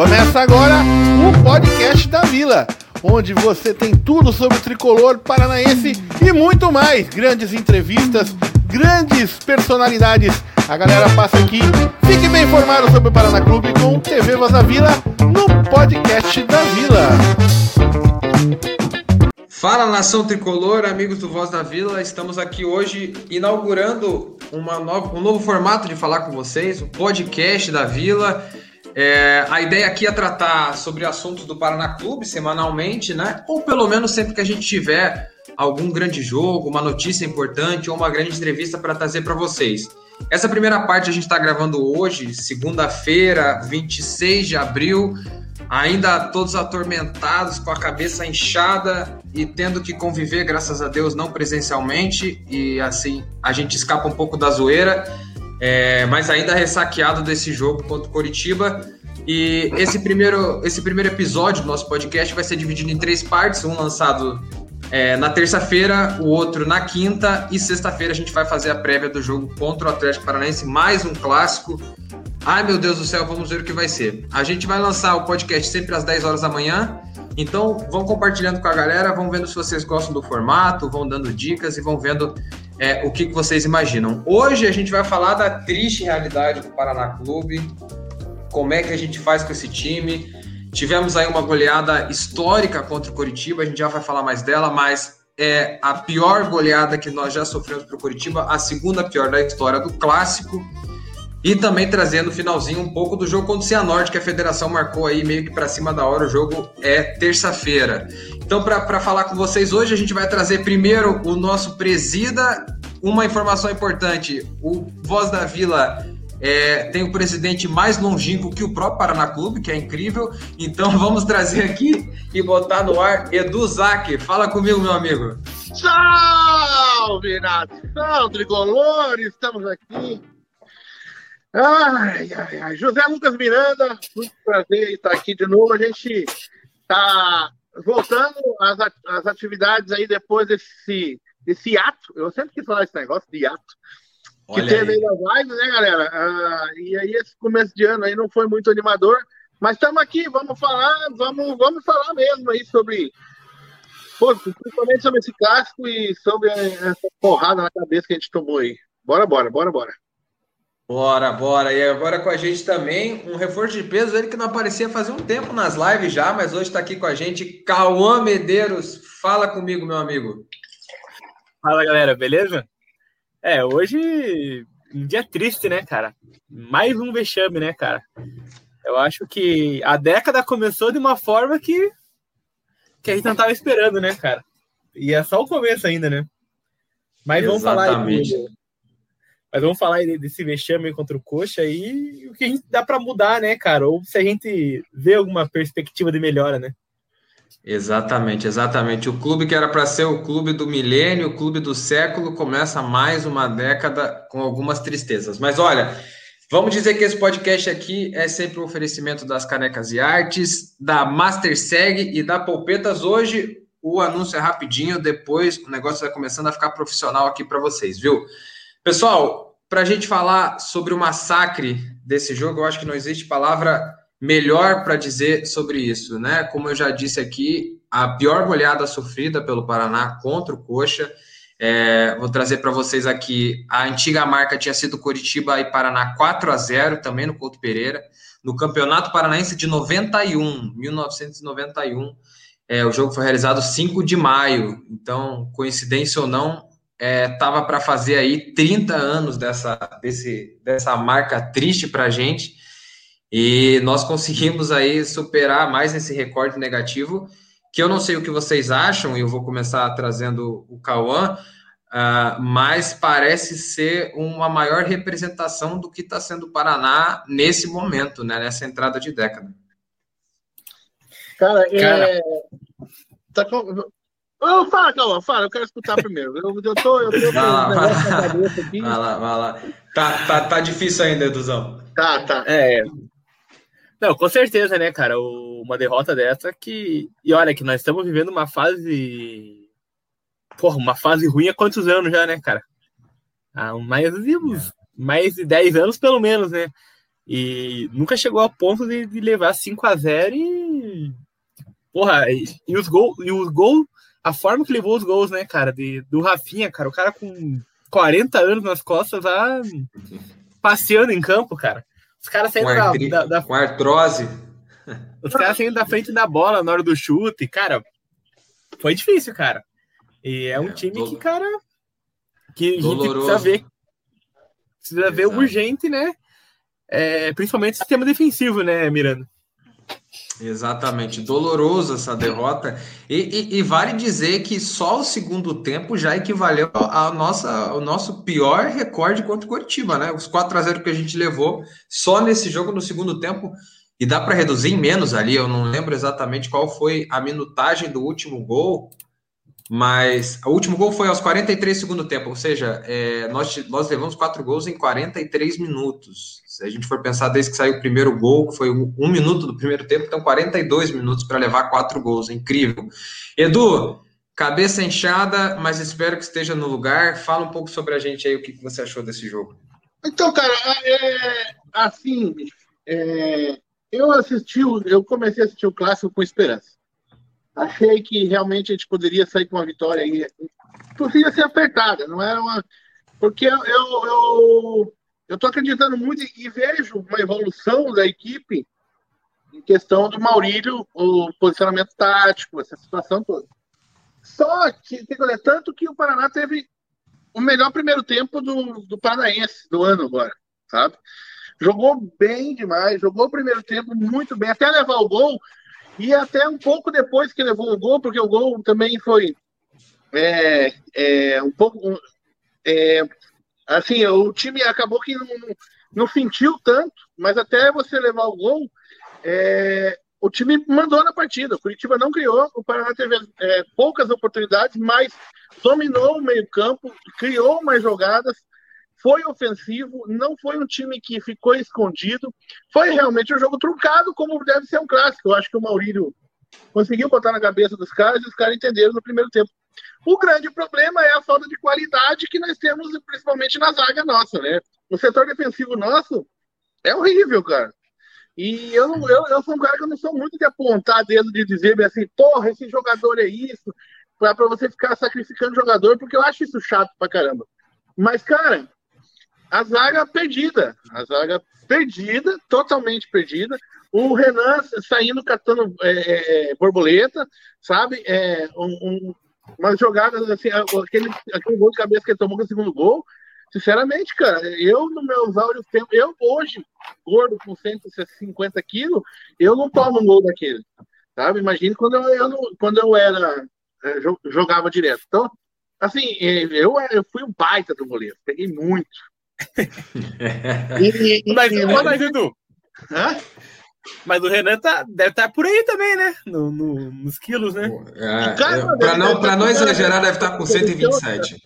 Começa agora o podcast da Vila, onde você tem tudo sobre o tricolor paranaense e muito mais. Grandes entrevistas, grandes personalidades. A galera passa aqui. Fique bem informado sobre o Paraná Clube com TV Voz da Vila no podcast da Vila. Fala nação tricolor, amigos do Voz da Vila, estamos aqui hoje inaugurando uma nova, um novo formato de falar com vocês, o podcast da Vila. É, a ideia aqui é tratar sobre assuntos do Paraná Clube semanalmente, né? Ou pelo menos sempre que a gente tiver algum grande jogo, uma notícia importante ou uma grande entrevista para trazer para vocês. Essa primeira parte a gente está gravando hoje, segunda-feira, 26 de abril, ainda todos atormentados, com a cabeça inchada e tendo que conviver, graças a Deus, não presencialmente, e assim a gente escapa um pouco da zoeira, é, mas ainda ressaqueado desse jogo contra o Coritiba. E esse primeiro, esse primeiro episódio do nosso podcast vai ser dividido em três partes, um lançado é, na terça-feira, o outro na quinta e sexta-feira a gente vai fazer a prévia do jogo contra o Atlético Paranaense, mais um clássico. Ai meu Deus do céu, vamos ver o que vai ser. A gente vai lançar o podcast sempre às 10 horas da manhã, então vão compartilhando com a galera, vão vendo se vocês gostam do formato, vão dando dicas e vão vendo é, o que, que vocês imaginam. Hoje a gente vai falar da triste realidade do Paraná Clube, como é que a gente faz com esse time Tivemos aí uma goleada histórica contra o Coritiba, a gente já vai falar mais dela, mas é a pior goleada que nós já sofremos para o Coritiba, a segunda pior da história do clássico. E também trazendo no finalzinho um pouco do jogo contra o Cianorte, que a federação marcou aí meio que para cima da hora. O jogo é terça-feira. Então, para falar com vocês hoje, a gente vai trazer primeiro o nosso presida. Uma informação importante: o Voz da Vila é, tem o presidente mais longínquo que o próprio Paraná Clube, que é incrível. Então vamos trazer aqui e botar no ar Edu Zaque. Fala comigo, meu amigo. Salve, nação tricolor! Estamos aqui. Ai, ai, ai. José Lucas Miranda, muito prazer estar aqui de novo. A gente está voltando às, atividades aí depois desse, desse ato. Eu sempre quis falar esse negócio de ato que teve aí nas lives, né, galera? Ah, e aí esse começo de ano aí não foi muito animador, mas estamos aqui, vamos falar, vamos, vamos falar mesmo aí sobre, pô, principalmente sobre esse clássico e sobre essa porrada na cabeça que a gente tomou aí. Bora, bora, bora, bora. Bora, bora. E agora com a gente também, um reforço de peso, ele que não aparecia fazia um tempo nas lives já, mas hoje está aqui com a gente, Cauã Medeiros. Fala comigo, meu amigo. Fala, galera, beleza? É, hoje um dia triste, né, cara? Mais um vexame, né, cara? Eu acho que a década começou de uma forma que que a gente não tava esperando, né, cara? E é só o começo ainda, né? Mas vamos Exatamente. falar aí, mas vamos falar desse vexame contra o Coxa e o que a gente dá para mudar, né, cara? Ou se a gente vê alguma perspectiva de melhora, né? Exatamente, exatamente. O clube que era para ser o clube do milênio, o clube do século, começa mais uma década com algumas tristezas. Mas olha, vamos dizer que esse podcast aqui é sempre um oferecimento das canecas e artes, da Master Seg e da Polpetas. Hoje o anúncio é rapidinho, depois o negócio vai começando a ficar profissional aqui para vocês, viu? Pessoal, para a gente falar sobre o massacre desse jogo, eu acho que não existe palavra melhor para dizer sobre isso, né? Como eu já disse aqui, a pior goleada sofrida pelo Paraná contra o Coxa. É, vou trazer para vocês aqui a antiga marca tinha sido Curitiba e Paraná 4 a 0 também no Couto Pereira, no Campeonato Paranaense de 91, 1991. É, o jogo foi realizado 5 de maio, então, coincidência ou não, estava é, para fazer aí 30 anos dessa, desse, dessa marca triste para a gente. E nós conseguimos aí superar mais esse recorde negativo, que eu não sei o que vocês acham, e eu vou começar trazendo o Cauã, uh, mas parece ser uma maior representação do que está sendo o Paraná nesse momento, né, nessa entrada de década. Cara, Cara... É... Tá com... Oh, fala, Cauã, fala, eu quero escutar primeiro. Eu, eu tô, eu tô vai lá, vai lá. Vai lá, vai lá. Tá, tá, tá difícil ainda, Eduzão. Tá, tá. É, não, com certeza, né, cara? Uma derrota dessa que. E olha, que nós estamos vivendo uma fase. Porra, uma fase ruim há quantos anos já, né, cara? Há mais de, uns, mais de 10 anos, pelo menos, né? E nunca chegou a ponto de, de levar 5 a 0 e. Porra, e, e os gols, e os gols, a forma que levou os gols, né, cara, de, do Rafinha, cara, o cara com 40 anos nas costas lá passeando em campo, cara. Os caras saindo da, da, da, Com artrose. Os caras saindo da frente da bola na hora do chute, cara. Foi difícil, cara. E é um é, time que, cara, que a gente precisa ver. Precisa Exato. ver urgente, né? É, principalmente o sistema defensivo, né, Miranda? Exatamente, doloroso essa derrota. E, e, e, vale dizer que só o segundo tempo já equivaleu ao, nossa, ao nosso pior recorde contra o Curitiba, né? Os 4 a 0 que a gente levou só nesse jogo no segundo tempo. E dá para reduzir em menos ali, eu não lembro exatamente qual foi a minutagem do último gol, mas o último gol foi aos 43 segundo tempo, ou seja, é, nós, nós levamos quatro gols em 43 minutos. Se a gente for pensar desde que saiu o primeiro gol, que foi um, minuto do primeiro tempo, então 42 minutos para levar quatro gols, incrível. Edu, cabeça inchada, mas espero que esteja no lugar. Fala um pouco sobre a gente aí, o que você achou desse jogo. Então, cara, é, assim, é, eu assisti, eu comecei a assistir o clássico com esperança achei que realmente a gente poderia sair com uma vitória aí. Poderia ser apertada, não era uma. Porque eu, eu, eu tô acreditando muito e vejo uma evolução da equipe em questão do Maurílio, o posicionamento tático, essa situação toda. Só que, tanto que o Paraná teve o melhor primeiro tempo do, do Paranaense do ano agora, sabe? Jogou bem demais, jogou o primeiro tempo muito bem, até levar o gol, e até um pouco depois que levou o gol, porque o gol também foi é, é, um pouco. É, assim, o time acabou que não, não, sentiu tanto, mas até você levar o gol, é, o time mandou na partida. O Curitiba não criou, o Paraná teve é, poucas oportunidades, mas dominou o meio-campo, criou mais jogadas foi ofensivo, não foi um time que ficou escondido, foi realmente um jogo truncado, como deve ser um clássico. Eu acho que o Maurílio conseguiu botar na cabeça dos caras e os caras entenderam no primeiro tempo. O grande problema é a falta de qualidade que nós temos, principalmente na zaga nossa, né? O setor defensivo nosso é horrível, cara. E eu, eu, eu sou um cara que eu não sou muito de apontar dedo, de dizer assim, porra, esse jogador é isso, para você ficar sacrificando jogador, porque eu acho isso chato pra caramba. Mas, cara, a zaga perdida. A zaga perdida, totalmente perdida. O Renan saindo catando é, é borboleta, sabe? É, um, um, umas jogadas assim, aquele, aquele gol de cabeça que ele tomou com o segundo gol. Sinceramente, cara, eu no meus áudios tempo, eu hoje, gordo com 150 quilos, eu não tomo um gol daquele. Sabe? Imagina quando eu, eu não, quando eu era é, jogava direto. Então, assim, eu, eu fui um baita do goleiro, peguei muito, e, e, mas, e, mas, Edu. Hã? Mas o Renan tá, deve estar tá por aí também, né? No, no nos quilos, né? É, é, para não, pra não exagerar, deve estar tá com 127.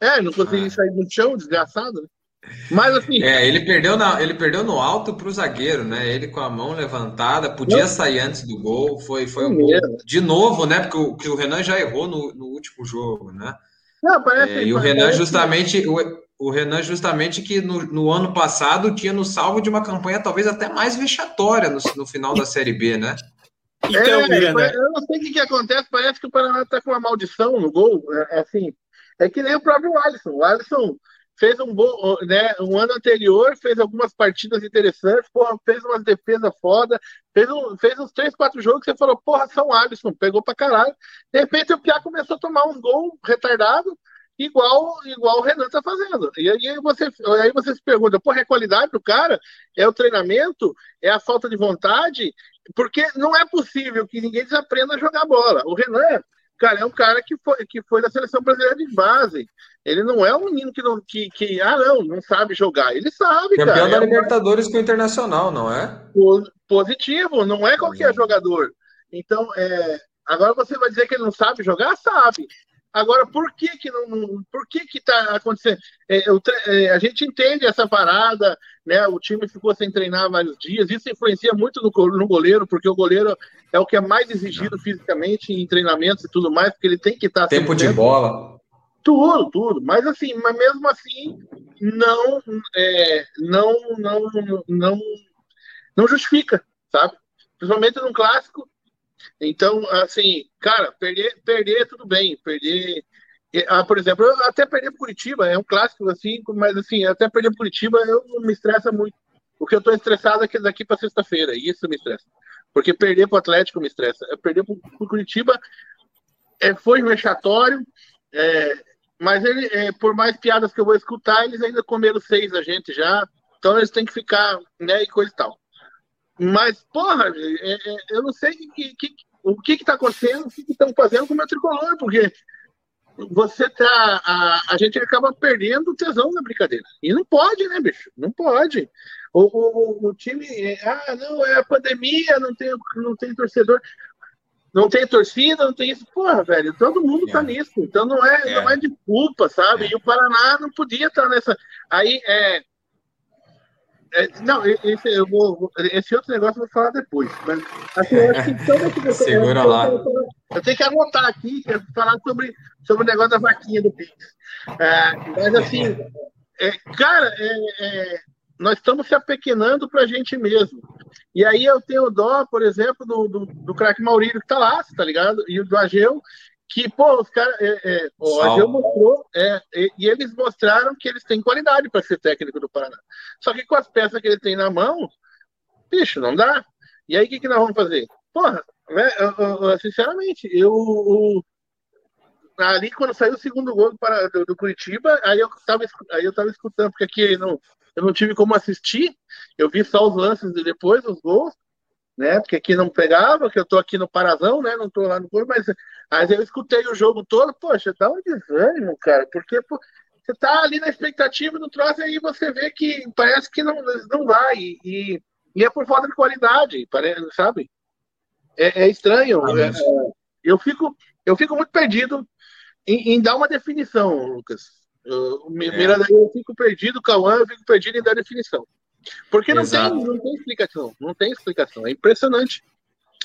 É, não consegui ah. sair do chão, desgraçado, né? Mas assim. É, ele perdeu, na, ele perdeu no alto para o zagueiro, né? Ele com a mão levantada, podia não. sair antes do gol. Foi, foi um gol. De novo, né? Porque o, que o Renan já errou no, no último jogo, né? Não, parece, é, e o Renan, justamente. O, o Renan, justamente, que no, no, ano passado tinha no salvo de uma campanha talvez até mais vexatória no, no final da Série B, né? Então, é, eu não sei o que, que, acontece, parece que o Paraná está com uma maldição no gol. É, é, assim, é que nem o próprio Alisson. O Alisson fez um bom, né, um ano anterior, fez algumas partidas interessantes, porra, fez umas defesas foda, fez, um, fez uns três, quatro jogos que você falou, porra, São Alisson, pegou pra caralho. De repente o Piá começou a tomar uns gols retardados, igual, igual o Renan está fazendo. E aí você, aí você se pergunta, porra, é qualidade do cara? É o treinamento? É a falta de vontade? Porque não é possível que ninguém desaprenda a jogar bola. O Renan, cara, é um cara que foi, que foi da seleção brasileira de base. Ele não é um menino que não, que, que ah, não, não sabe jogar. Ele sabe, Campeão cara. da é Libertadores um... com o Internacional, não é? Positivo, não é qualquer uhum. jogador. Então, é, agora você vai dizer que ele não sabe jogar? Sabe. Agora, por que que não, por que que tá acontecendo? É, eu, é, a gente entende essa parada, né? O time ficou sem treinar vários dias, isso influencia muito no, no goleiro, porque o goleiro é o que é mais exigido fisicamente em treinamentos e tudo mais, porque ele tem que estar tempo de bola. Tudo, tudo. Mas assim, mas mesmo assim, não, é, não, não, não, não justifica, sabe? Principalmente num clássico. Então, assim, cara, perder, perder tudo bem, perder. Ah, por exemplo, até perder Curitiba é um clássico assim, mas assim, até perder Curitiba eu não me estressa muito. Porque eu estou estressado aqui daqui para sexta-feira, isso me estressa. Porque perder para o Atlético me estressa. Perder para o Curitiba é, foi vexatório, é, mas ele, é, por mais piadas que eu vou escutar, eles ainda comeram seis a gente já. Então eles têm que ficar, né, e coisa e tal. Mas, porra, é, é, eu não sei que, que, o que está acontecendo, o que estão fazendo com o meu tricolor, porque você tá. A, a gente acaba perdendo o tesão na brincadeira. E não pode, né, bicho? Não pode. O, o, o time. Ah, não, é a pandemia, não tem, não tem torcedor não tem torcida, não tem isso. Porra, velho, todo mundo tá é. tá nisso. Então não é, é. não é de culpa, sabe? É. E o Paraná não podia estar tá nessa. Aí é. É não, esse, eu vou, esse outro negócio eu vou falar depois. Mas assim, eu acho que toda que você, Segura eu, lá. Eu, eu, tenho que anotar aqui, é falar sobre, sobre o negócio da vaquinha do Pix. É, mas assim, é, cara, é, nós estamos se apequenando para a gente mesmo. E aí eu tenho dó, por exemplo, do, do, do craque Maurílio que tá lá, tá ligado? E do Ageu, que, pô, os caras. É, é, o Ageu mostrou, é, e, e, eles mostraram que eles têm qualidade para ser técnico do Paraná. Só que com as peças que ele tem na mão, bicho, não dá. E aí o que, que nós vamos fazer? Porra, né, eu, eu, sinceramente, eu, ali quando saiu o segundo gol do, do, do, Curitiba, aí eu tava, aí eu tava escutando, porque aqui não, eu não tive como assistir, eu vi só os lances e depois os gols, né? Porque aqui não pegava, que eu tô aqui no Parazão, né? Não tô lá no clube, mas, mas eu escutei o jogo todo, poxa, dá um desânimo, cara, porque pô, você tá ali na expectativa do troço e aí você vê que parece que não, não vai, e, e é por falta de qualidade, parece, sabe? É, é estranho. É, é, eu, fico, eu fico muito perdido em, em dar uma definição, Lucas. Eu, é. eu fico perdido, Cauã, eu fico perdido em dar definição. Porque não tem, não tem explicação, não tem explicação. É impressionante,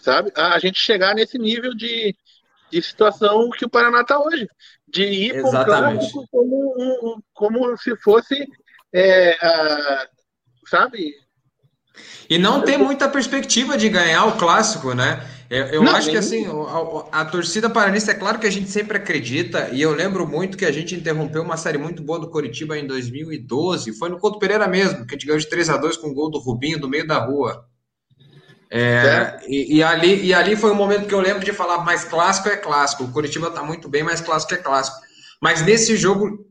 sabe? A, gente chegar nesse nível de, de situação que o Paraná está hoje. De ir Exatamente. como, como se fosse, é, a, sabe? E não tem muita perspectiva de ganhar o clássico, né? Eu, eu não, acho que assim, a, a, torcida paranista, é claro que a gente sempre acredita, e eu lembro muito que a gente interrompeu uma série muito boa do Coritiba em 2012, foi no Couto Pereira mesmo, que a gente ganhou de 3 a 2 com o gol do Rubinho do meio da rua. É, e, e, ali, e ali foi o momento que eu lembro de falar, mais clássico é clássico, o Coritiba tá muito bem, mas clássico é clássico. Mas nesse jogo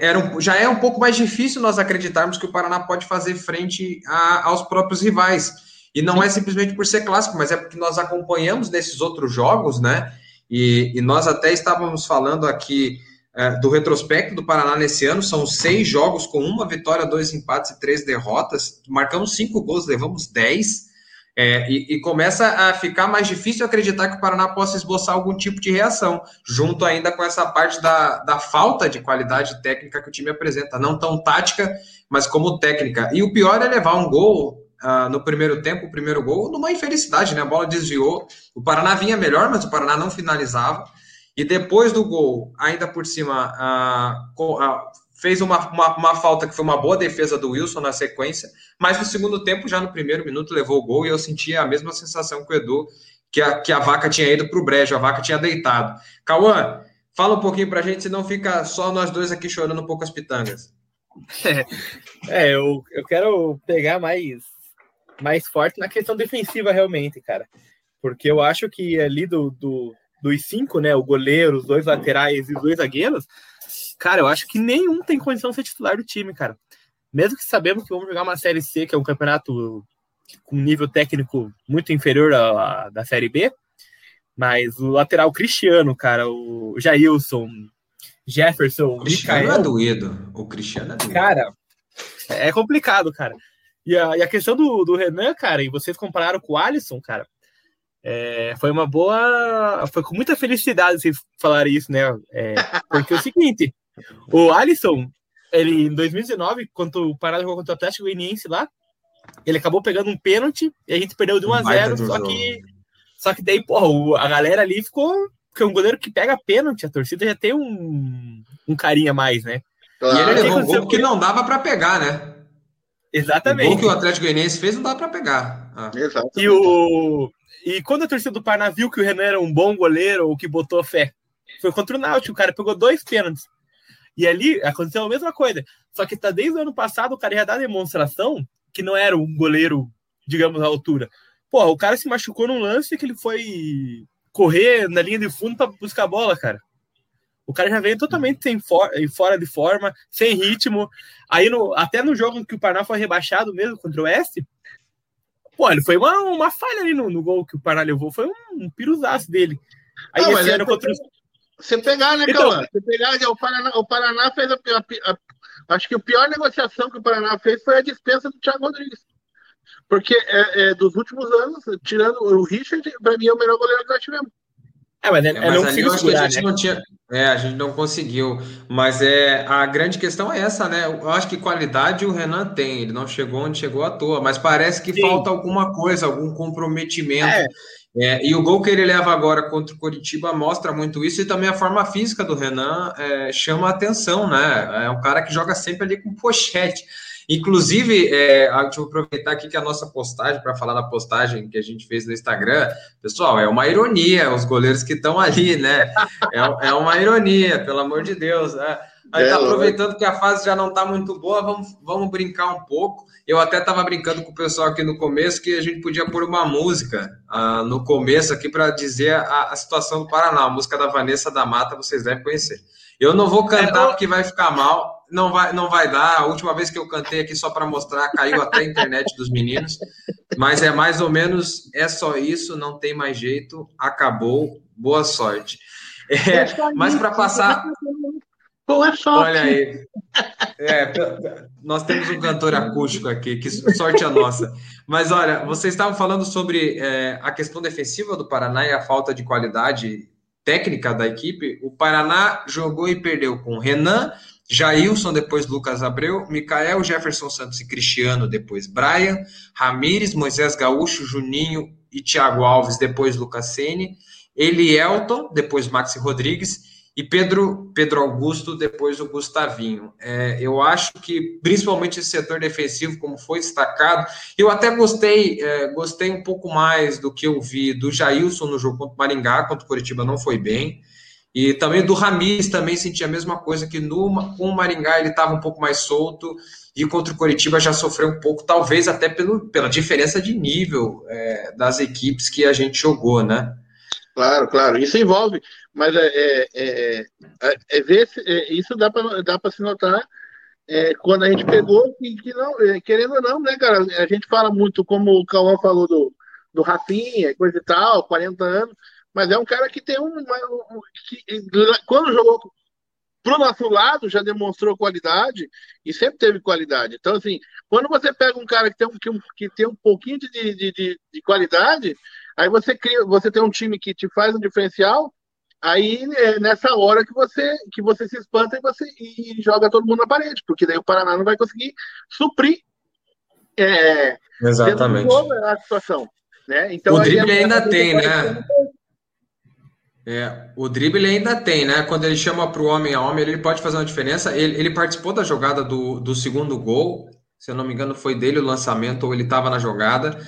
era um, já é um pouco mais difícil nós acreditarmos que o Paraná pode fazer frente a, aos próprios rivais. E não Sim. é simplesmente por ser clássico, mas é porque nós acompanhamos nesses outros jogos, né? E, e nós até estávamos falando aqui é, do retrospecto do Paraná nesse ano. São seis jogos com uma vitória, dois empates e três derrotas. Marcamos cinco gols, levamos dez. É, e, e, começa a ficar mais difícil acreditar que o Paraná possa esboçar algum tipo de reação, junto ainda com essa parte da, da falta de qualidade técnica que o time apresenta, não tão tática, mas como técnica. E o pior é levar um gol uh, no primeiro tempo, o primeiro gol, numa infelicidade, né? A bola desviou. O Paraná vinha melhor, mas o Paraná não finalizava. E depois do gol, ainda por cima, uh, fez uma, uma, uma, falta que foi uma boa defesa do Wilson na sequência, mas no segundo tempo, já no primeiro minuto, levou o gol e eu senti a mesma sensação que o Edu, que a, que a vaca tinha ido para o brejo, a vaca tinha deitado. Cauã, fala um pouquinho para a gente, senão fica só nós dois aqui chorando um pouco as pitangas. É, é eu, eu quero pegar mais mais forte na questão defensiva, realmente, cara. Porque eu acho que ali do, do, dos cinco, né? O goleiro, os dois laterais e os dois zagueiros, cara, eu acho que nenhum tem condição de ser titular do time, cara. Mesmo que sabemos que vamos jogar uma Série C, que é um campeonato com nível técnico muito inferior à, à da Série B, mas o lateral Cristiano, cara, o Jailson, Jefferson, o Cristiano Micael, é doído. O Cristiano é doído. Cara, é complicado, cara. E a, e a questão do, do Renan, cara, e vocês compararam com o Alisson, cara, é, foi uma boa. Foi com muita felicidade vocês falarem isso, né? É, porque é o seguinte: o Alisson, ele em 2019, quando o Pará jogou contra o Atlético Goianiense lá, ele acabou pegando um pênalti e a gente perdeu de 1 a 0 só que, só que daí, porra, a galera ali ficou porque um goleiro que pega pênalti, a torcida já tem um, um carinho a mais, né? Claro. E ele levou um gol que não dava para pegar, né? Exatamente. O gol que o Atlético Goianiense fez não dava para pegar. Ah. E, o... e quando a torcida do Paraná viu que o Renan era um bom goleiro, ou que botou fé, foi contra o Náutico, o cara pegou dois pênaltis. E ali aconteceu a mesma coisa. Só que tá desde o ano passado o cara já dá demonstração que não era um goleiro, digamos, à altura. Pô, o cara se machucou num lance que ele foi correr na linha de fundo para buscar a bola, cara. O cara já veio totalmente sem for, fora de forma, sem ritmo. Aí, no, até no jogo que o Paraná foi rebaixado mesmo contra o Oeste, pô, ele foi uma, uma falha ali no, no gol que o Paraná levou. Foi um, um piruzaço dele. Aí não, esse ano é contra o... Você pegar, né, então, Você pegar, o Paraná, o Paraná fez a, a, a, Acho que a pior negociação que o Paraná fez foi a dispensa do Thiago Rodrigues. Porque é, é, dos últimos anos, tirando o Richard, para mim é o melhor goleiro que nós tivemos. É, mas, é, é, mas ali eu acho que a gente né? não tinha. É, a gente não conseguiu. Mas é a grande questão é essa, né? Eu acho que qualidade o Renan tem. Ele não chegou onde chegou à toa, mas parece que Sim. falta alguma coisa, algum comprometimento. É. É, e o gol que ele leva agora contra o Coritiba mostra muito isso, e também a forma física do Renan é, chama a atenção, né? É um cara que joga sempre ali com pochete. Inclusive, é, deixa eu aproveitar aqui que a nossa postagem, para falar da postagem que a gente fez no Instagram, pessoal, é uma ironia os goleiros que estão ali, né? É, é, uma ironia, pelo amor de Deus. Né? Aí tá aproveitando que a fase já não está muito boa, vamos, vamos brincar um pouco. Eu até estava brincando com o pessoal aqui no começo que a gente podia pôr uma música uh, no começo aqui para dizer a, a, situação do Paraná. A música da Vanessa da Mata, vocês devem conhecer. Eu não vou cantar é, porque vai ficar mal, não vai, não vai dar. A última vez que eu cantei aqui só para mostrar, caiu até a internet dos meninos. Mas é mais ou menos, é só isso, não tem mais jeito, acabou, boa sorte. É, mas para passar. Boa sorte. Olha aí. É, nós temos um cantor acústico aqui, que sorte a nossa. Mas olha, vocês estavam falando sobre é, a questão defensiva do Paraná e a falta de qualidade técnica da equipe. O Paraná jogou e perdeu com Renan, Jailson, depois Lucas Abreu, Micael, Jefferson Santos e Cristiano, depois Brian, Ramires, Moisés Gaúcho, Juninho e Thiago Alves, depois Lucas Sene, Elielton, depois Maxi Rodrigues e Pedro, Pedro Augusto, depois o Gustavinho. É, eu acho que, principalmente esse setor defensivo, como foi destacado, eu até gostei, é, gostei um pouco mais do que eu vi do Jailson no jogo contra o Maringá, contra o Curitiba não foi bem, e também do Ramires também senti a mesma coisa, que no, com o Maringá ele estava um pouco mais solto, e contra o Curitiba já sofreu um pouco, talvez até pelo, pela diferença de nível é, das equipes que a gente jogou, né? Claro, claro. Isso envolve, mas é, é, é, é, é ver se, é, isso dá para dá se notar quando a gente pegou que, que não, querendo ou não, né, cara? A gente fala muito, como o Cauã falou do, do Rafinha, coisa e tal, 40 anos, mas é um cara que tem um. um que, quando jogou pro nosso lado, já demonstrou qualidade e sempre teve qualidade. Então, assim, quando você pega um cara que tem um, que, que tem um pouquinho de, de, de, de qualidade, Aí você cria, você tem um time que te faz um diferencial, aí é nessa hora que você que você se espanta e você e joga todo mundo na parede, porque daí o Paraná não vai conseguir suprir é, Exatamente. a situação. Né? Então, o drible ainda tem, né? É, o drible ainda tem, né? Quando ele chama para o homem a homem, ele pode fazer uma diferença. Ele, ele participou da jogada do, do segundo gol, se eu não me engano, foi dele o lançamento, ou ele estava na jogada.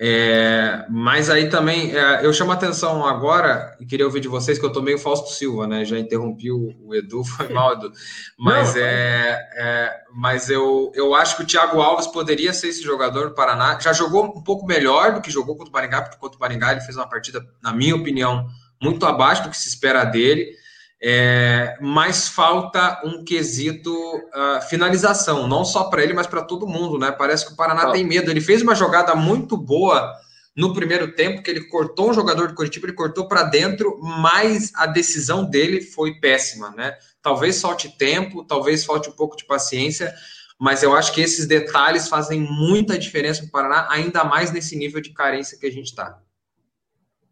É, mas aí também é, eu chamo a atenção agora e queria ouvir de vocês que eu tô meio Fausto Silva, né? Já interrompi o, o Edu, foi mal, Edu. Mas, Não, é, é, mas eu, eu acho que o Thiago Alves poderia ser esse jogador do Paraná. Já jogou um pouco melhor do que jogou contra o Maringá, porque contra o Maringá ele fez uma partida, na minha opinião, muito abaixo do que se espera dele. É, mas falta um quesito uh, finalização, não só para ele, mas para todo mundo, né? Parece que o Paraná tem medo. Ele fez uma jogada muito boa no primeiro tempo, que ele cortou um jogador do Curitiba, ele cortou para dentro, mas a decisão dele foi péssima, né? Talvez falte tempo, talvez falte um pouco de paciência, mas eu acho que esses detalhes fazem muita diferença para o Paraná, ainda mais nesse nível de carência que a gente está.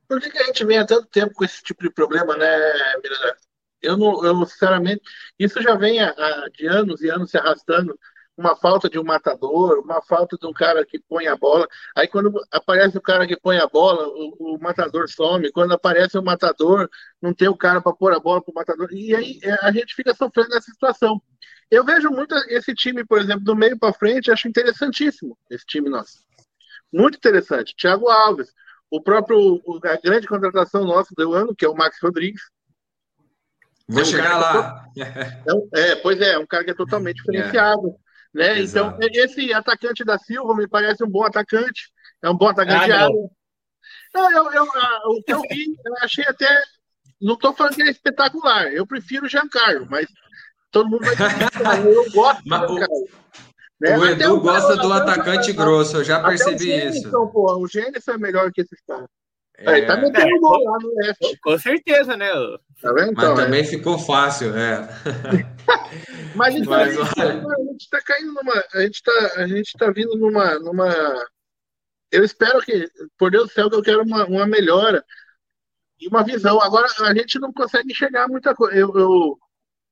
Por que, que, a gente vem há tanto tempo com esse tipo de problema, né, Miranda? Eu, não, eu sinceramente, isso já vem a, a, de anos e anos se arrastando. uma falta de um matador, uma falta de um cara que põe a bola. Aí quando aparece o cara que põe a bola, o, o matador some. Quando aparece o matador, não tem o cara para pôr a bola para o matador. E aí é, a gente fica sofrendo nessa situação. Eu vejo muito esse time, por exemplo, do meio para frente, acho interessantíssimo esse time nosso. Muito interessante. Thiago Alves, o próprio a grande contratação nossa do ano, que é o Max Rodrigues. Vou é um chegar lá. É, é, pois é, é um cara que é totalmente diferenciado. É. Né? Então, esse atacante da Silva me parece um bom atacante. É um bom atacante ah, de área. Não, eu, eu, o que eu vi, eu achei até. Não estou falando que é espetacular. Eu prefiro o Giancarlo, mas todo mundo vai dizer, eu gosto do Giancarlo. Né? O Edu gosta do atacante grosso, eu já percebi o isso. Então, pô, o Gênesis é melhor que esses caras. É, tá metendo é, gol lá no leste. Com certeza, né? Tá vendo? Então, Mas também é. ficou fácil, é. Mas, então, Mas a, gente, a gente tá caindo numa. A gente tá, a gente tá vindo numa, numa. Eu espero que, por Deus do céu, que eu quero uma, uma melhora e uma visão. Agora, a gente não consegue enxergar muita coisa. Eu, eu,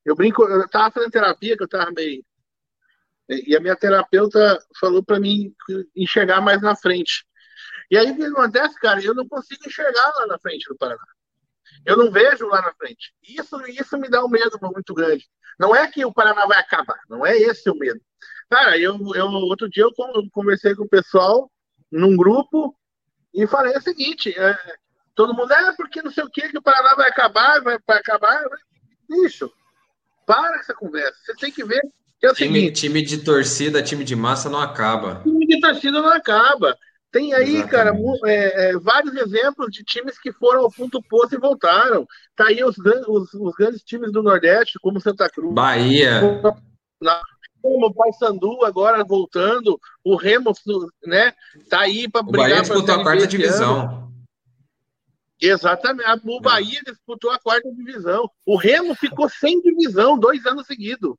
eu brinco, eu tava fazendo terapia, que eu tava meio. E a minha terapeuta falou para mim enxergar mais na frente. E aí o que acontece, cara? Eu não consigo enxergar lá na frente do Paraná. Eu não vejo lá na frente. Isso, isso me dá um medo muito grande. Não é que o Paraná vai acabar, não é esse o medo. Cara, eu, eu outro dia eu conversei com o pessoal num grupo e falei o seguinte: é, todo mundo é porque não sei o que, que o Paraná vai acabar, vai, vai acabar. Bicho, para essa conversa. Você tem que ver que é o time, seguinte, time de torcida, time de massa não acaba. Time de torcida não acaba. Tem aí, Exatamente. cara, é, é, vários exemplos de times que foram ao fundo do poço e voltaram. Tá aí os, os, os grandes times do Nordeste, como Santa Cruz. Bahia. Como o Paysandu agora voltando. O Remo, né? Tá aí para brigar. O Bahia disputou a quarta divisão. Exatamente. O Bahia disputou a quarta divisão. O Remo ficou sem divisão dois anos seguidos.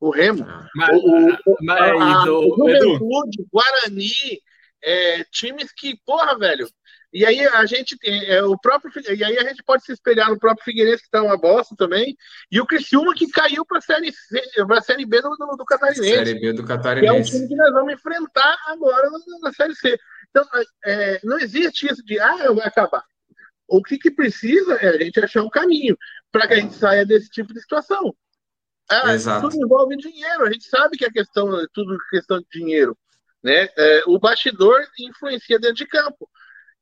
O Remo. Mas, o, o, mas, a, a, o Juventude, Guarani, é, times que, porra, velho. E aí a gente tem é, o próprio e aí a gente pode se espelhar no próprio Figueirense que está uma bosta também e o Criciúma que caiu para a série C, para a série B do, do, do, Catarinense. Série B do Catarinense. Que é um time que nós vamos enfrentar agora na, na série C. Então é, não existe isso de ah, vai acabar. O que, que precisa é a gente achar um caminho para que a gente saia desse tipo de situação. Ah, Exato. Tudo envolve dinheiro. A gente sabe que a questão é tudo questão de dinheiro. Né? É, o bastidor influencia dentro de campo.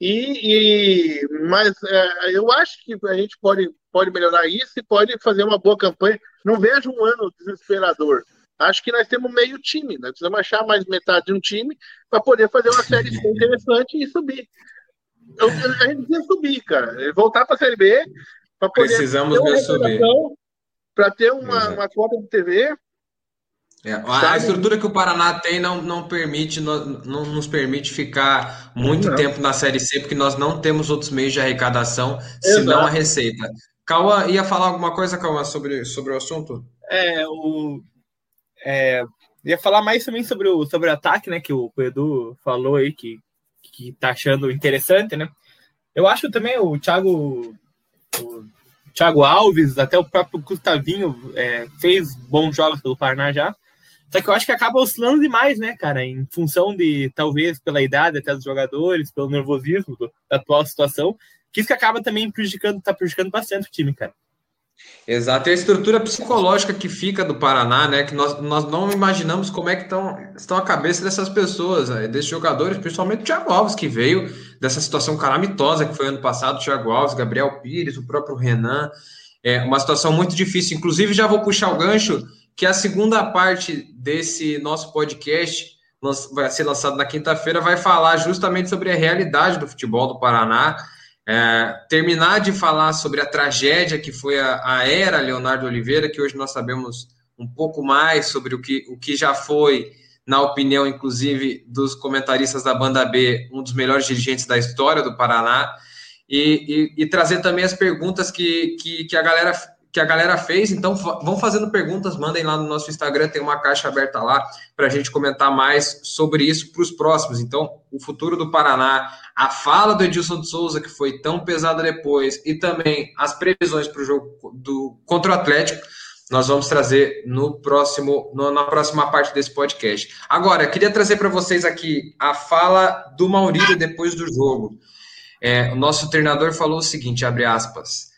E, e mas é, eu acho que a gente pode, pode melhorar isso e pode fazer uma boa campanha. Não vejo um ano desesperador. Acho que nós temos meio time. Nós precisamos achar mais metade de um time para poder fazer uma série interessante e subir. Eu, a gente precisa subir, cara. Voltar para a Série B para poder Precisamos ter subir. Para ter uma, uma cota de TV é, a estrutura que o Paraná tem não, não permite não, não nos permite ficar muito não. tempo na Série C, porque nós não temos outros meios de arrecadação, Exato. senão a receita. Cauã, ia falar alguma coisa, Cauã, sobre, sobre o assunto? É, o, é, ia falar mais também sobre o, sobre o ataque, né, que o, o Edu falou aí, que, que tá achando interessante, né? Eu acho também o Thiago, o Thiago Alves, até o próprio Gustavinho é, fez bons jogos pelo Paraná já. Só que eu acho que acaba oscilando demais, né, cara? Em função de, talvez, pela idade até dos jogadores, pelo nervosismo do, da atual situação, que isso que acaba também prejudicando, tá prejudicando bastante o time, cara. Exato, e a estrutura psicológica que fica do Paraná, né? Que nós, nós não imaginamos como é que estão, estão a cabeça dessas pessoas, né, desses jogadores, principalmente o Thiago Alves, que veio dessa situação calamitosa que foi ano passado, o Thiago Alves, Gabriel Pires, o próprio Renan. É uma situação muito difícil. Inclusive, já vou puxar o gancho que a segunda parte desse nosso podcast vai ser lançado na quinta-feira, vai falar justamente sobre a realidade do futebol do Paraná, é, terminar de falar sobre a tragédia que foi a, a, era Leonardo Oliveira, que hoje nós sabemos um pouco mais sobre o que, o que já foi, na opinião, inclusive, dos comentaristas da Banda B, um dos melhores dirigentes da história do Paraná, e, e, e trazer também as perguntas que, que, que a galera que a galera fez. Então, vão fazendo perguntas, mandem lá no nosso Instagram, tem uma caixa aberta lá para a gente comentar mais sobre isso para os próximos. Então, o futuro do Paraná, a fala do Edilson de Souza, que foi tão pesada depois, e também as previsões para o jogo do, contra o Atlético. nós vamos trazer no próximo, no, na próxima parte desse podcast. Agora, queria trazer para vocês aqui a fala do Maurício depois do jogo. É, o nosso treinador falou o seguinte, abre aspas,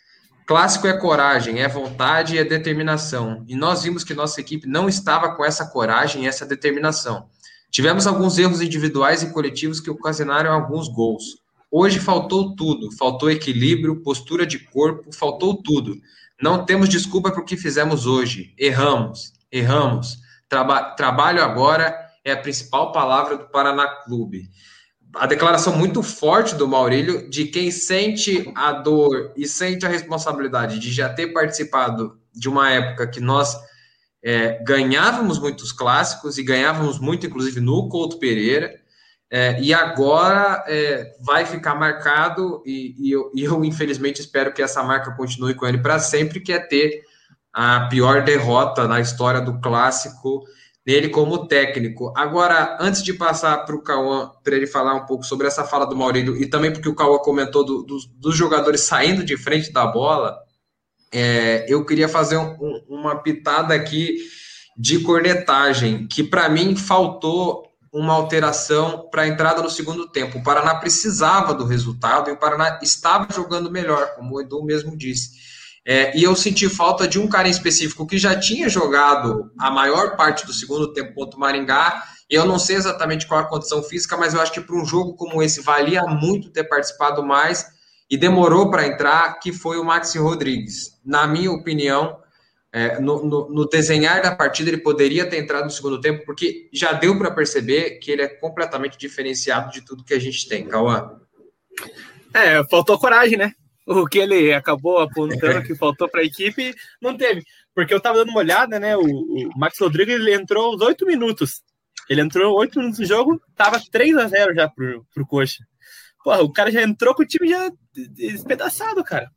clássico é coragem, é vontade e é determinação. E nós vimos que nossa equipe não estava com essa coragem e essa determinação. Tivemos alguns erros individuais e coletivos que ocasionaram alguns gols. Hoje faltou tudo, faltou equilíbrio, postura de corpo, faltou tudo. Não temos desculpa para o que fizemos hoje. Erramos, erramos. Traba trabalho agora é a principal palavra do Paraná Clube. A declaração muito forte do Maurílio de quem sente a dor e sente a responsabilidade de já ter participado de uma época que nós é, ganhávamos muitos clássicos e ganhávamos muito, inclusive, no Couto Pereira. É, e agora é, vai ficar marcado, e, e, eu, e, eu, infelizmente espero que essa marca continue com ele para sempre, que é ter a pior derrota na história do clássico nele como técnico. Agora, antes de passar para o Cauã, para ele falar um pouco sobre essa fala do Maurílio, e também porque o Cauã comentou do, do, dos jogadores saindo de frente da bola, é, eu queria fazer um, um, uma pitada aqui de cornetagem, que para mim faltou uma alteração para a entrada no segundo tempo. O Paraná precisava do resultado e o Paraná estava jogando melhor, como o Edu mesmo disse. É, e eu senti falta de um cara em específico que já tinha jogado a maior parte do segundo tempo contra o Maringá. Eu não sei exatamente qual a condição física, mas eu acho que para um jogo como esse valia muito ter participado mais e demorou para entrar, que foi o Maxi Rodrigues. Na minha opinião, é, no, no, no, desenhar da partida, ele poderia ter entrado no segundo tempo, porque já deu para perceber que ele é completamente diferenciado de tudo que a gente tem, Cauã. É, faltou coragem, né? O que ele acabou apontando que faltou para a equipe, não teve. Porque eu estava dando uma olhada, né? O, o Max Rodrigues ele entrou uns oito minutos. Ele entrou oito minutos no jogo, tava 3 a 0 já pro, pro Coxa. Porra, o cara já entrou com o time já despedaçado, cara.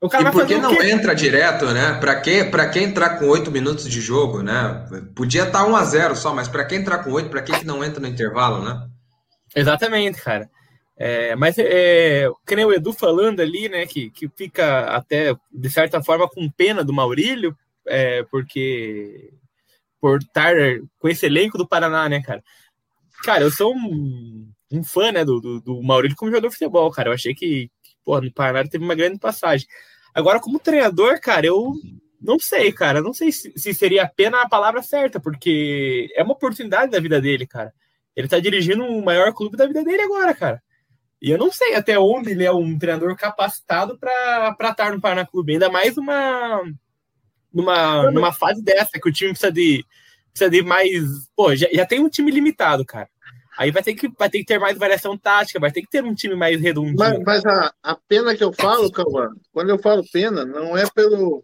O cara e por que não entra direto, né? Para que, pra que entrar com oito minutos de jogo, né? Podia estar tá 1 a 0 só, mas para que entrar com oito? Para que, que não entra no intervalo, né? Exatamente, cara. É, mas é, que nem o Edu falando ali, né? Que, que fica até, de certa forma, com pena do Maurílio, é, porque por estar com esse elenco do Paraná, né, cara? Cara, eu sou um, um fã, né, do, do, do Maurílio como jogador de futebol, cara. Eu achei que, que pô, no Paraná teve uma grande passagem. Agora, como treinador, cara, eu não sei, cara. Não sei se, se seria pena a palavra certa, porque é uma oportunidade da vida dele, cara. Ele tá dirigindo o maior clube da vida dele agora, cara. E eu não sei até onde ele é um treinador capacitado para estar no Paraná Clube, ainda mais numa, numa, numa fase dessa, que o time precisa de, precisa de mais. Pô, já, já tem um time limitado, cara. Aí vai ter que, vai ter que ter mais variação tática, vai ter que ter um time mais redondinho. Mas, mas a, a pena que eu falo, Cauã, quando eu falo pena, não é pelo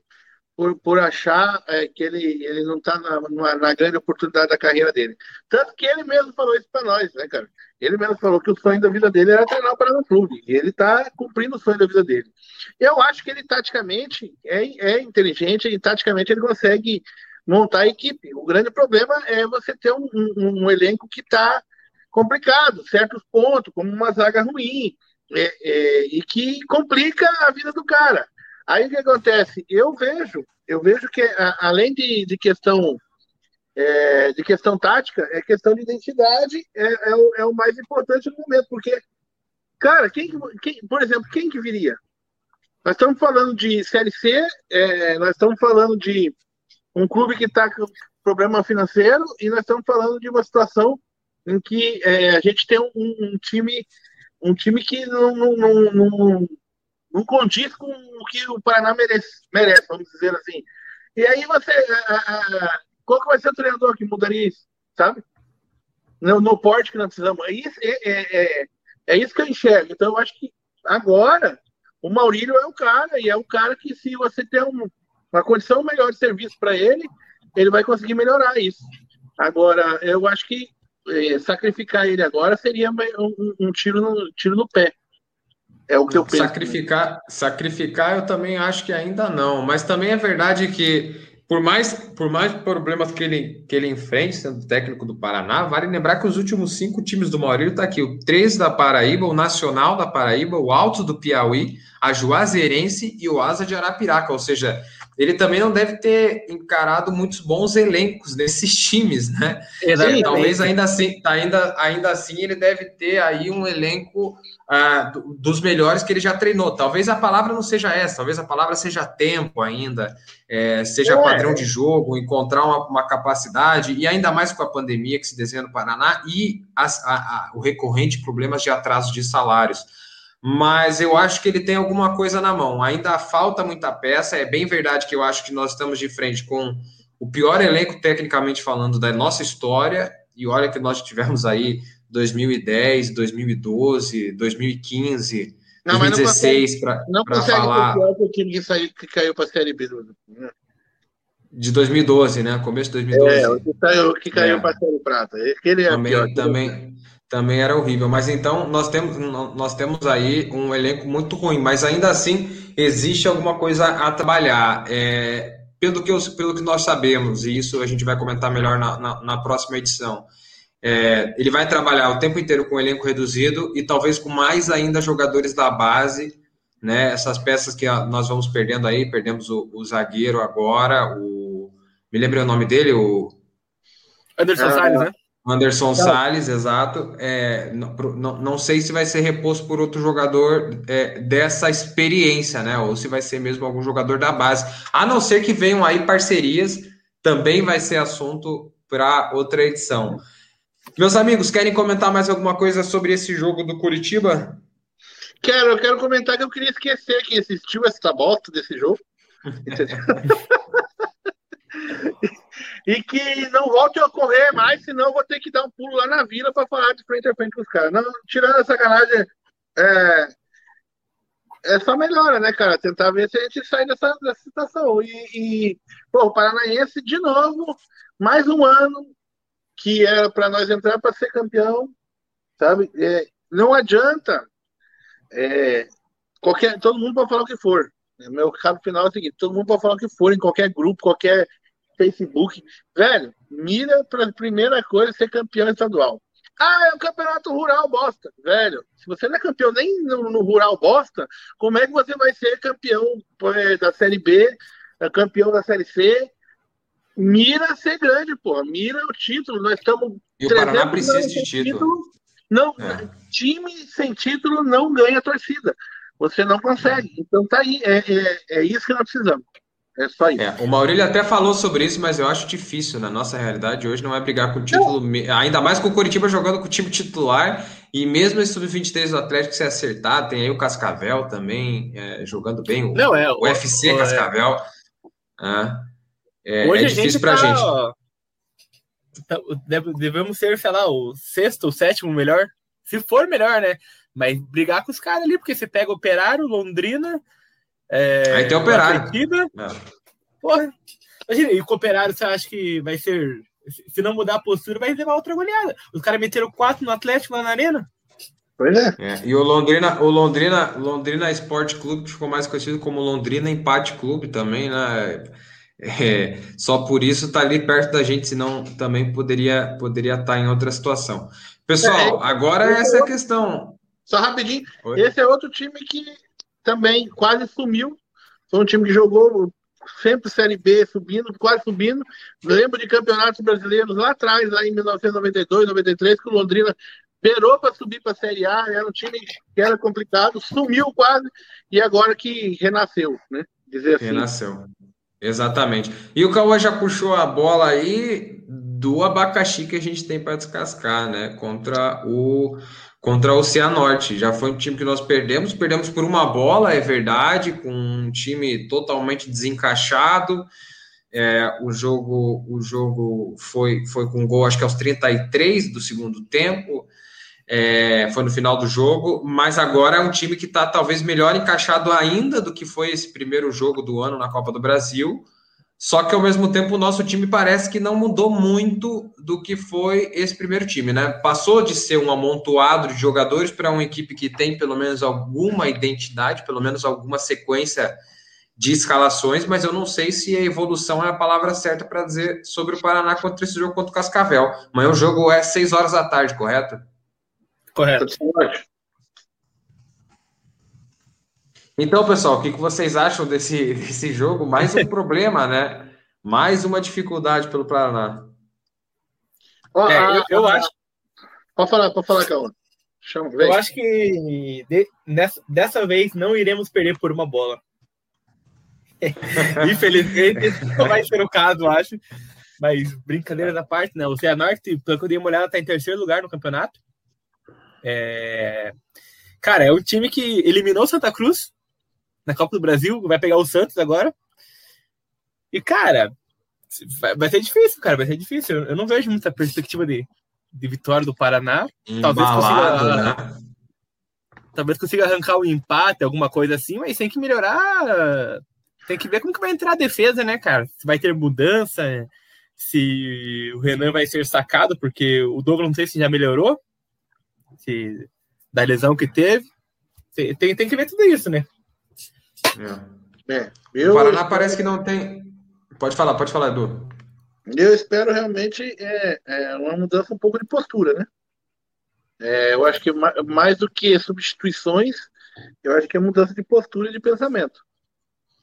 por, por achar é, que ele, ele não está na, na, grande oportunidade da carreira dele. Tanto que ele mesmo falou isso para nós, né, cara? Ele mesmo falou que o sonho da vida dele era treinar o Paraná Clube. E ele está cumprindo o sonho da vida dele. Eu acho que ele, taticamente, é, é inteligente e, taticamente, ele consegue montar a equipe. O grande problema é você ter um, um, um elenco que está complicado, certos pontos, como uma zaga ruim, é, é, e que complica a vida do cara. Aí o que acontece? Eu vejo, eu vejo que a, além de, de questão é, de questão tática, é questão de identidade, é, é, o, é o mais importante no momento, porque, cara, quem, quem, por exemplo, quem que viria? Nós estamos falando de Série C, é, nós estamos falando de um clube que está com problema financeiro e nós estamos falando de uma situação em que é, a gente tem um, um, time um time que não, não, não, não, não condiz com o que o Paraná merece, merece, vamos dizer assim. E aí você. A, a, qual que vai ser o treinador que mudaria isso? Sabe? No, no porte que nós precisamos. É isso, é, é, é, é isso que eu enxergo. Então eu acho que agora o Maurílio é o cara, e é o cara que, se você tem um, uma condição melhor de serviço para ele, ele vai conseguir melhorar isso. Agora, eu acho que é, sacrificar ele agora seria um, um, tiro, no, tiro no pé. É o que eu penso. Sacrificar, sacrificar eu também acho que ainda não, mas também é verdade que por mais, por mais problemas que ele, que ele enfrente sendo técnico do Paraná, vale lembrar que os últimos cinco times do Maurílio tá aqui, o 13 da Paraíba, o Nacional da Paraíba, o Alto do Piauí, a Juazeirense e o Asa de Arapiraca, ou seja, ele também não deve ter encarado muitos bons elencos nesses times, né? Exatamente. Talvez ainda assim, ainda, ainda assim ele deve ter aí um elenco ah, dos melhores que ele já treinou. Talvez a palavra não seja essa, talvez a palavra seja tempo ainda, é, seja é. padrão de jogo, encontrar uma, uma, capacidade, e ainda mais com a pandemia que se desenha no Paraná e as, a, a, o recorrente problemas de atraso de salários mas eu acho que ele tem alguma coisa na mão. Ainda falta muita peça. É bem verdade que eu acho que nós estamos de frente com o pior elenco, tecnicamente falando, da nossa história. E olha que nós tivemos aí 2010, 2012, 2015, não, 2016 para falar. Não consegue falar. o time que, saiu, que caiu para a Série B. Né? De 2012, né? Começo de 2012. É, o que caiu, que caiu é. para a Série Prata. Aquele é também, pior. Também, também era horrível. Mas então nós temos, nós temos aí um elenco muito ruim, mas ainda assim existe alguma coisa a trabalhar. É, pelo, que eu, pelo que nós sabemos, e isso a gente vai comentar melhor na, na, na próxima edição. É, ele vai trabalhar o tempo inteiro com elenco reduzido e talvez com mais ainda jogadores da base, né? Essas peças que nós vamos perdendo aí, perdemos o, o zagueiro agora, o me lembra o nome dele, o Anderson ah, Salles, né? Anderson então, Salles, exato. É, não, não, não, sei se vai ser reposto por outro jogador é, dessa experiência, né? Ou se vai ser mesmo algum jogador da base. A não ser que venham aí parcerias, também vai ser assunto para outra edição. Meus amigos, querem comentar mais alguma coisa sobre esse jogo do Curitiba? Quero, eu quero comentar que eu queria esquecer que existiu essa bosta desse jogo. e que não volte a ocorrer mais, senão eu vou ter que dar um pulo lá na vila para falar de frente a frente com os caras. Não, tirando a sacanagem, é, é só melhora, né, cara? Tentar ver se a gente sai dessa, dessa situação. E, e pô, o Paranaense, de novo, mais um ano que era para nós entrar para ser campeão, sabe? É, não adianta. É, qualquer, todo mundo pode falar o que for. Meu recado final é o seguinte: todo mundo pode falar o que for, em qualquer grupo, qualquer Facebook. Velho, mira para a primeira coisa ser campeão estadual. Ah, é o campeonato rural bosta. Velho, se você não é campeão nem no, no rural bosta, como é que você vai ser campeão é, da Série B, é, campeão da Série C? Mira ser grande, pô. Mira o título. Nós estamos. E o Paraná precisa de título. título. Não, é. time sem título não ganha torcida. Você não consegue. Então tá aí. É, é, é isso que nós precisamos. É só isso. É, o Maurílio até falou sobre isso, mas eu acho difícil. Na nossa realidade, hoje não é brigar com o título, não. ainda mais com o Curitiba jogando com o time titular. E mesmo esse sub-23 do Atlético se acertar, tem aí o Cascavel também é, jogando bem. O, não, é, o UFC o, Cascavel. É, hoje é difícil pra tá, gente. Ó, devemos ser, sei lá, o sexto, o sétimo melhor. Se for melhor, né? Mas brigar com os caras ali, porque você pega Operário, Londrina é, Aí tem operário. É. Porra. Imagina, e o operário você acha que vai ser. Se não mudar a postura, vai levar outra goleada. Os caras meteram quatro no Atlético lá na Arena. Pois é. é. E o Londrina, o Londrina, Londrina Esporte Clube ficou mais conhecido como Londrina Empate Clube também, né? É, só por isso tá ali perto da gente, senão também poderia poderia estar tá em outra situação. Pessoal, é, agora essa é a questão. Só rapidinho, Oi? esse é outro time que também quase sumiu. Foi um time que jogou sempre Série B, subindo, quase subindo. Lembro de campeonatos brasileiros lá atrás, lá em 1992, 93, que o Londrina perou para subir para a Série A, era um time que era complicado, sumiu quase, e agora que renasceu, né? Dizer assim. Renasceu. Exatamente. E o Cauã já puxou a bola aí do abacaxi que a gente tem para descascar, né? Contra o contra o Cianorte. Já foi um time que nós perdemos, perdemos por uma bola, é verdade, com um time totalmente desencaixado. É, o jogo o jogo foi, foi com gol, acho que aos 33 do segundo tempo. É, foi no final do jogo, mas agora é um time que está talvez melhor encaixado ainda do que foi esse primeiro jogo do ano na Copa do Brasil. Só que ao mesmo tempo o nosso time parece que não mudou muito do que foi esse primeiro time, né? Passou de ser um amontoado de jogadores para uma equipe que tem pelo menos alguma identidade, pelo menos alguma sequência de escalações, mas eu não sei se a evolução é a palavra certa para dizer sobre o Paraná contra esse jogo contra o Cascavel. Amanhã o jogo é 6 horas da tarde, correto? Correto. Então, pessoal, o que vocês acham desse, desse jogo? Mais um problema, né? Mais uma dificuldade pelo Paraná. É, eu, eu acho. Pode falar, pode falar, Calma. Chama, eu acho que de, nessa, dessa vez não iremos perder por uma bola. Infelizmente, não vai ser o caso, acho. Mas brincadeira da parte, né? O Cianorte, pelo que eu dei uma olhada, tá em terceiro lugar no campeonato. É... Cara, é um time que eliminou Santa Cruz na Copa do Brasil, vai pegar o Santos agora. E, cara, vai ser difícil, cara, vai ser difícil. Eu não vejo muita perspectiva de, de vitória do Paraná. Embalado, talvez consiga. Né? Talvez consiga arrancar o um empate, alguma coisa assim, mas tem que melhorar. Tem que ver como que vai entrar a defesa, né, cara? Se vai ter mudança, se o Renan vai ser sacado, porque o Douglas não sei se já melhorou, se, da lesão que teve. Tem, tem que ver tudo isso, né? É. É, eu... O Paraná parece que não tem. Pode falar, pode falar, Edu. Eu espero realmente é, é uma mudança um pouco de postura, né? É, eu acho que mais do que substituições, eu acho que é mudança de postura e de pensamento.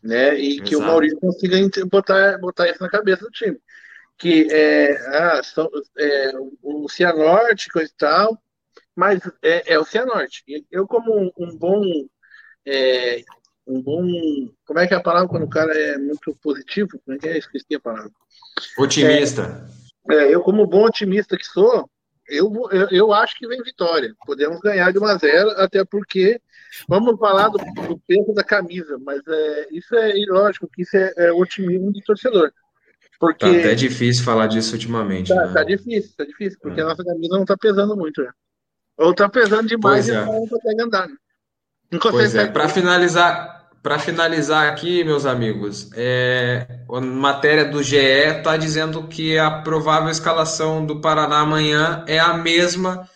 Né? E Exato. que o Maurício consiga botar, botar isso na cabeça do time. Que é, ah, são, é, o Cianorte, coisa e tal, mas é, é o Cianorte. Eu, como um, um bom é, um bom. Como é que é a palavra quando o cara é muito positivo? Como é que é? Esqueci a palavra. Otimista. É, é, eu, como bom otimista que sou, eu, eu, eu, acho que vem vitória. Podemos ganhar de 1 a 0, até porque vamos falar do, do peso da camisa, mas é, isso é lógico que isso é, é otimismo do torcedor. Porque tá até difícil falar disso ultimamente. Tá, né? tá difícil, tá difícil, porque é. a nossa camisa não tá pesando muito, né? Ou tá pesando demais pois e é. não consegue andar, né? Não pois é, para finalizar, para finalizar aqui, meus amigos, é, a matéria do GE está dizendo que a provável escalação do Paraná amanhã é a mesma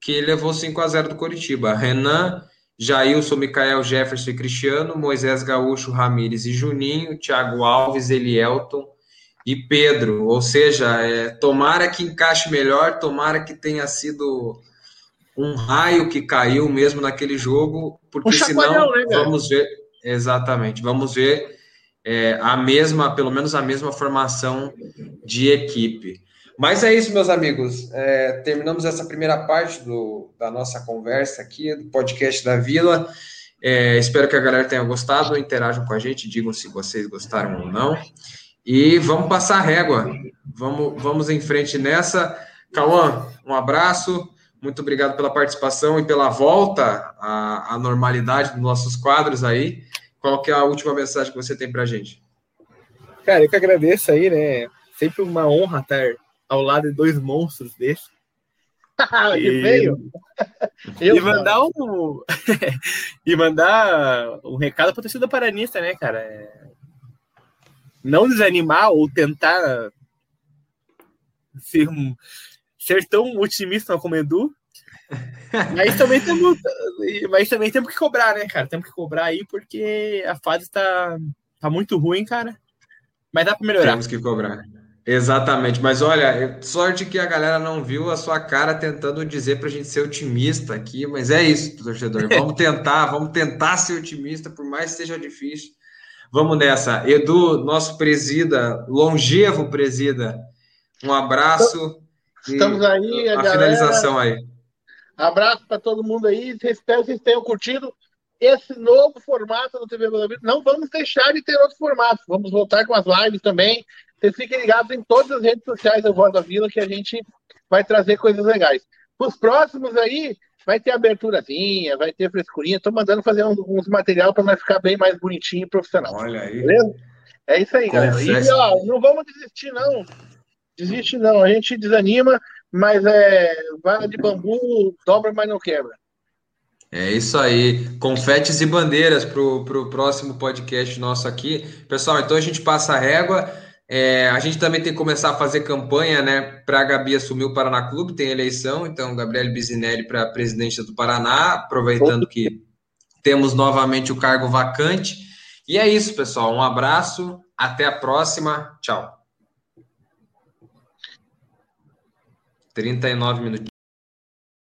que levou 5 a 0 do Coritiba. Renan, Jailson, Micael, Jefferson e Cristiano, Moisés Gaúcho, Ramires e Juninho, Thiago Alves, Elielton e Pedro. Ou seja, é, tomara que encaixe melhor, tomara que tenha sido um raio que caiu mesmo naquele jogo, porque senão né, vamos ver Exatamente. Vamos ver é, a mesma, pelo menos a mesma formação de equipe. Mas é isso, meus amigos. É, terminamos essa primeira parte do, da nossa conversa aqui, do podcast da Vila. É, espero que a galera tenha gostado. Interajam com a gente, digam se vocês gostaram ou não. E vamos passar a régua. Vamos, vamos em frente nessa. Cauã, um abraço. Muito obrigado pela participação e pela volta à, à normalidade dos nossos quadros aí. Qual que é a última mensagem que você tem para a gente? Cara, eu que agradeço aí, né? Sempre uma honra estar ao lado de dois monstros desses. e, veio. e mandar um e mandar um recado para a torcida paranista, né, cara? É... Não desanimar ou tentar ser, ser tão otimista como Edu, mas também temos, mas também temos que cobrar, né, cara? Temos que cobrar aí porque a fase tá, tá muito ruim, cara. Mas dá para melhorar. Temos que cobrar. Exatamente, mas olha, sorte que a galera não viu a sua cara tentando dizer para a gente ser otimista aqui, mas é isso, torcedor. Vamos tentar, vamos tentar ser otimista, por mais que seja difícil. Vamos nessa. Edu, nosso presida, longevo presida, um abraço. Estamos aí, a, a galera... finalização aí. Abraço para todo mundo aí. Espero que vocês tenham curtido esse novo formato do TV Vida. Não vamos deixar de ter outros formatos. Vamos voltar com as lives também. Vocês fiquem ligados em todas as redes sociais da Voz da Vila que a gente vai trazer coisas legais. Os próximos aí, vai ter aberturazinha, vai ter frescurinha. Estou mandando fazer uns, uns material para nós ficar bem mais bonitinho e profissional. Olha aí. Beleza? É isso aí, galera. E, ó, não vamos desistir, não. Desiste, não. A gente desanima, mas é vara de bambu dobra, mas não quebra. É isso aí. Confetes e bandeiras para o próximo podcast nosso aqui. Pessoal, então a gente passa a régua. É, a gente também tem que começar a fazer campanha, né? Para a Gabi assumir o Paraná Clube, tem eleição, então Gabriel Bisinelli para presidente do Paraná, aproveitando que temos novamente o cargo vacante. E é isso, pessoal. Um abraço, até a próxima. Tchau. 39 minutos.